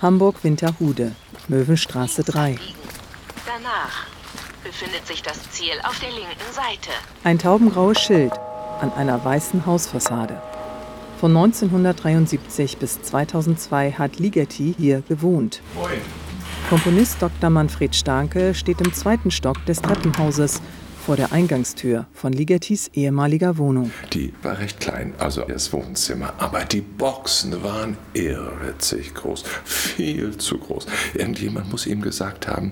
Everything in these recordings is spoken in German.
Hamburg-Winterhude, Möwenstraße 3. Danach befindet sich das Ziel auf der linken Seite. Ein taubengraues Schild an einer weißen Hausfassade. Von 1973 bis 2002 hat Ligeti hier gewohnt. Moin. Komponist Dr. Manfred Starke steht im zweiten Stock des Treppenhauses vor der Eingangstür von Ligetis ehemaliger Wohnung. Die war recht klein, also das Wohnzimmer. Aber die Boxen waren irrwitzig groß. Viel zu groß. Irgendjemand muss ihm gesagt haben,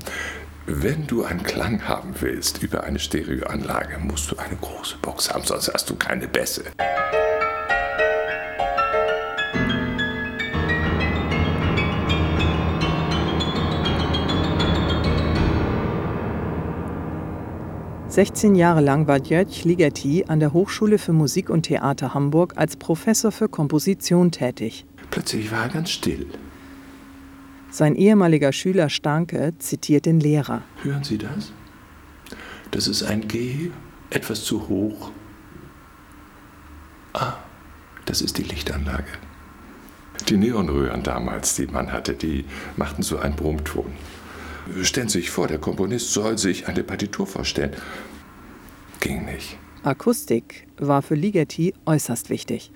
wenn du einen Klang haben willst über eine Stereoanlage, musst du eine große Box haben, sonst hast du keine Bässe. 16 Jahre lang war Jörg Ligeti an der Hochschule für Musik und Theater Hamburg als Professor für Komposition tätig. Plötzlich war er ganz still. Sein ehemaliger Schüler Stanke zitiert den Lehrer. Hören Sie das? Das ist ein G, etwas zu hoch. Ah, das ist die Lichtanlage. Die Neonröhren damals, die man hatte, die machten so einen Brummton. Stellen Sie sich vor, der Komponist soll sich eine Partitur vorstellen. Ging nicht. Akustik war für Ligeti äußerst wichtig.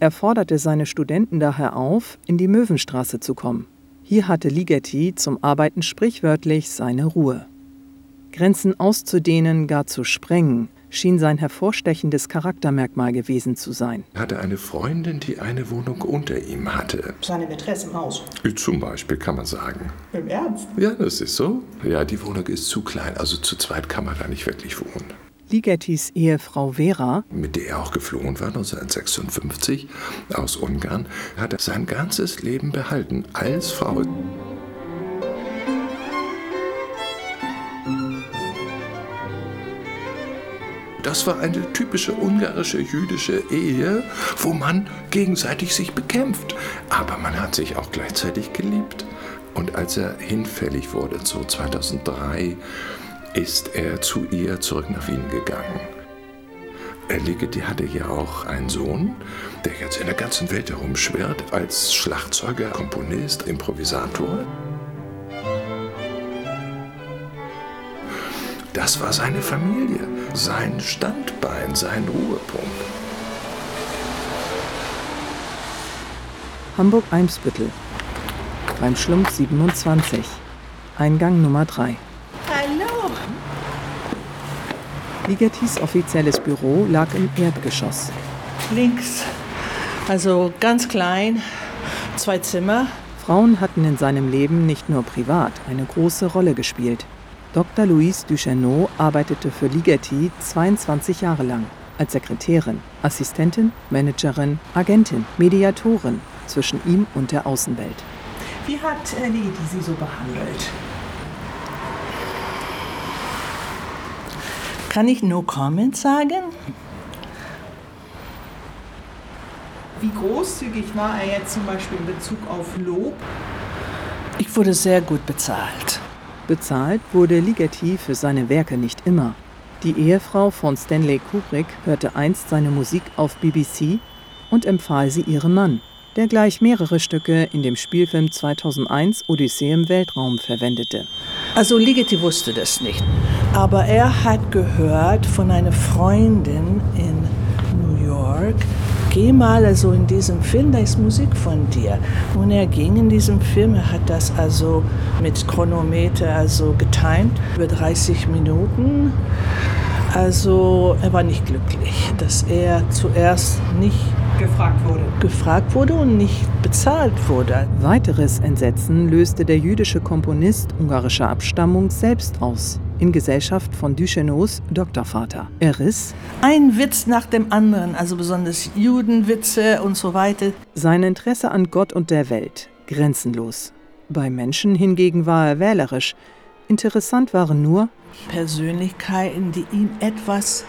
Er forderte seine Studenten daher auf, in die Möwenstraße zu kommen. Hier hatte Ligeti zum Arbeiten sprichwörtlich seine Ruhe. Grenzen auszudehnen, gar zu sprengen, schien sein hervorstechendes Charaktermerkmal gewesen zu sein. Er hatte eine Freundin, die eine Wohnung unter ihm hatte. Seine Mätresse im Haus. Zum Beispiel, kann man sagen. Im Ernst? Ja, das ist so. Ja, die Wohnung ist zu klein, also zu zweit kann man da nicht wirklich wohnen. Ligettis Ehefrau Vera, mit der er auch geflohen war 1956 aus Ungarn, hat er sein ganzes Leben behalten als Frau. Das war eine typische ungarische jüdische Ehe, wo man gegenseitig sich bekämpft. Aber man hat sich auch gleichzeitig geliebt. Und als er hinfällig wurde, so 2003, ist er zu ihr zurück nach Wien gegangen. Ligeti hatte ja auch einen Sohn, der jetzt in der ganzen Welt herumschwirrt als Schlagzeuger, Komponist, Improvisator. Das war seine Familie, sein Standbein, sein Ruhepunkt. Hamburg-Eimsbüttel, beim Schlumpf 27, Eingang Nummer 3. Hallo. Ligetis offizielles Büro lag im Erdgeschoss. Links. Also ganz klein, zwei Zimmer. Frauen hatten in seinem Leben nicht nur privat eine große Rolle gespielt. Dr. Louise Duchesneau arbeitete für Ligeti 22 Jahre lang als Sekretärin, Assistentin, Managerin, Agentin, Mediatorin zwischen ihm und der Außenwelt. Wie hat äh, Ligeti Sie so behandelt? Kann ich no comment sagen? Wie großzügig war er jetzt zum Beispiel in Bezug auf Lob? Ich wurde sehr gut bezahlt. Bezahlt wurde Ligeti für seine Werke nicht immer. Die Ehefrau von Stanley Kubrick hörte einst seine Musik auf BBC und empfahl sie ihrem Mann, der gleich mehrere Stücke in dem Spielfilm 2001 Odyssee im Weltraum verwendete. Also Ligeti wusste das nicht, aber er hat gehört von einer Freundin in New York, geh mal also in diesem Film, da ist Musik von dir. Und er ging in diesem Film, er hat das also mit Chronometer also getimt, über 30 Minuten. Also er war nicht glücklich, dass er zuerst nicht gefragt wurde. gefragt wurde und nicht bezahlt wurde. Weiteres Entsetzen löste der jüdische Komponist ungarischer Abstammung selbst aus in Gesellschaft von Duchesneaus Doktorvater. Er riss ein Witz nach dem anderen, also besonders Judenwitze und so weiter. Sein Interesse an Gott und der Welt grenzenlos. Bei Menschen hingegen war er wählerisch. Interessant waren nur Persönlichkeiten, die ihm etwas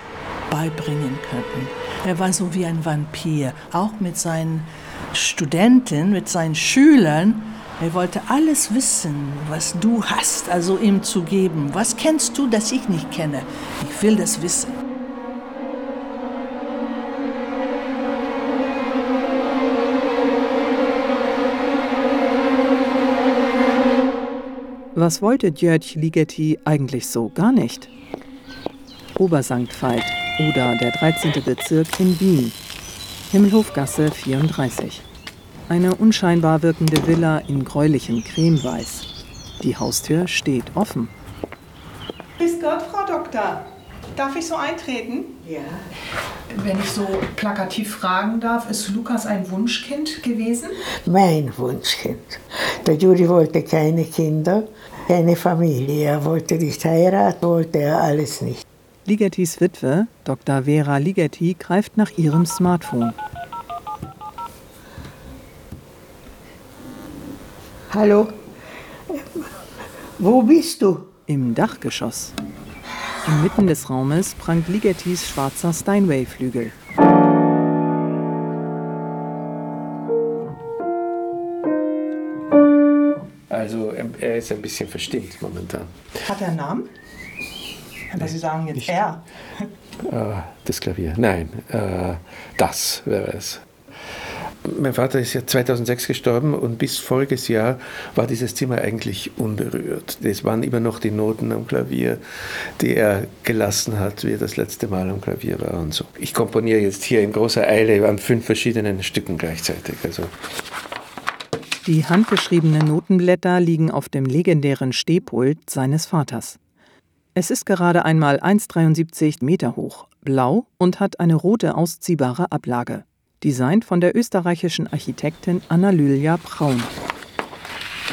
beibringen könnten. Er war so wie ein Vampir, auch mit seinen Studenten, mit seinen Schülern. Er wollte alles wissen, was du hast, also ihm zu geben. Was kennst du, das ich nicht kenne? Ich will das wissen. Was wollte Djörg Ligeti eigentlich so gar nicht? Obersankt Veit, oder der 13. Bezirk in Wien. Himmelhofgasse 34. Eine unscheinbar wirkende Villa in gräulichem Cremeweiß. Die Haustür steht offen. Grüß Gott, Frau Doktor. Darf ich so eintreten? Ja. Wenn ich so plakativ fragen darf, ist Lukas ein Wunschkind gewesen? Mein Wunschkind. Der Juri wollte keine Kinder, keine Familie. Er wollte nicht heiraten, wollte er alles nicht. Ligetis Witwe, Dr. Vera Ligeti, greift nach ihrem Smartphone. Hallo? Wo bist du? Im Dachgeschoss. Inmitten des Raumes prangt Ligetis schwarzer Steinway-Flügel. Also er ist ein bisschen verstimmt momentan. Hat er einen Namen? Aber Sie sagen jetzt er. Äh, das Klavier. Nein, äh, das wäre es. Mein Vater ist ja 2006 gestorben und bis voriges Jahr war dieses Zimmer eigentlich unberührt. Es waren immer noch die Noten am Klavier, die er gelassen hat, wie er das letzte Mal am Klavier war und so. Ich komponiere jetzt hier in großer Eile an fünf verschiedenen Stücken gleichzeitig. Also Die handgeschriebenen Notenblätter liegen auf dem legendären Stehpult seines Vaters. Es ist gerade einmal 1,73 Meter hoch, blau und hat eine rote ausziehbare Ablage. Designt von der österreichischen Architektin Anna-Lylia Braun.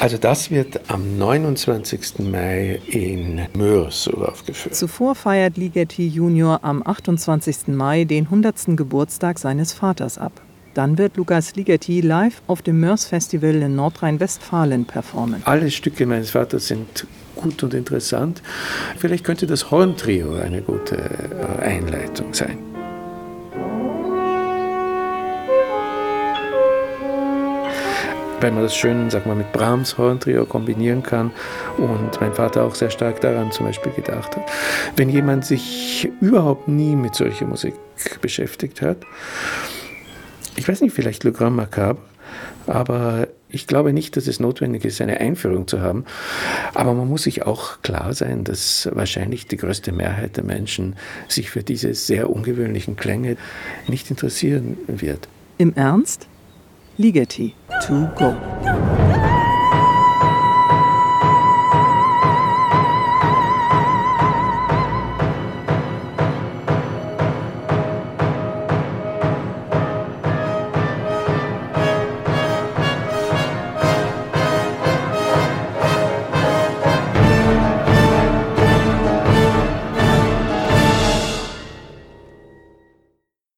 Also das wird am 29. Mai in Mörs aufgeführt. Zuvor feiert Ligeti Junior am 28. Mai den 100. Geburtstag seines Vaters ab. Dann wird Lukas Ligeti live auf dem Mörs Festival in Nordrhein-Westfalen performen. Alle Stücke meines Vaters sind gut und interessant. Vielleicht könnte das Horntrio eine gute äh, Einleitung sein. weil man das schön, sag mal, mit Brahms Horntrio kombinieren kann und mein Vater auch sehr stark daran zum Beispiel gedacht hat. Wenn jemand sich überhaupt nie mit solcher Musik beschäftigt hat, ich weiß nicht, vielleicht Le Grand Macabre, aber ich glaube nicht, dass es notwendig ist, eine Einführung zu haben. Aber man muss sich auch klar sein, dass wahrscheinlich die größte Mehrheit der Menschen sich für diese sehr ungewöhnlichen Klänge nicht interessieren wird. Im Ernst? Ligeti, to go.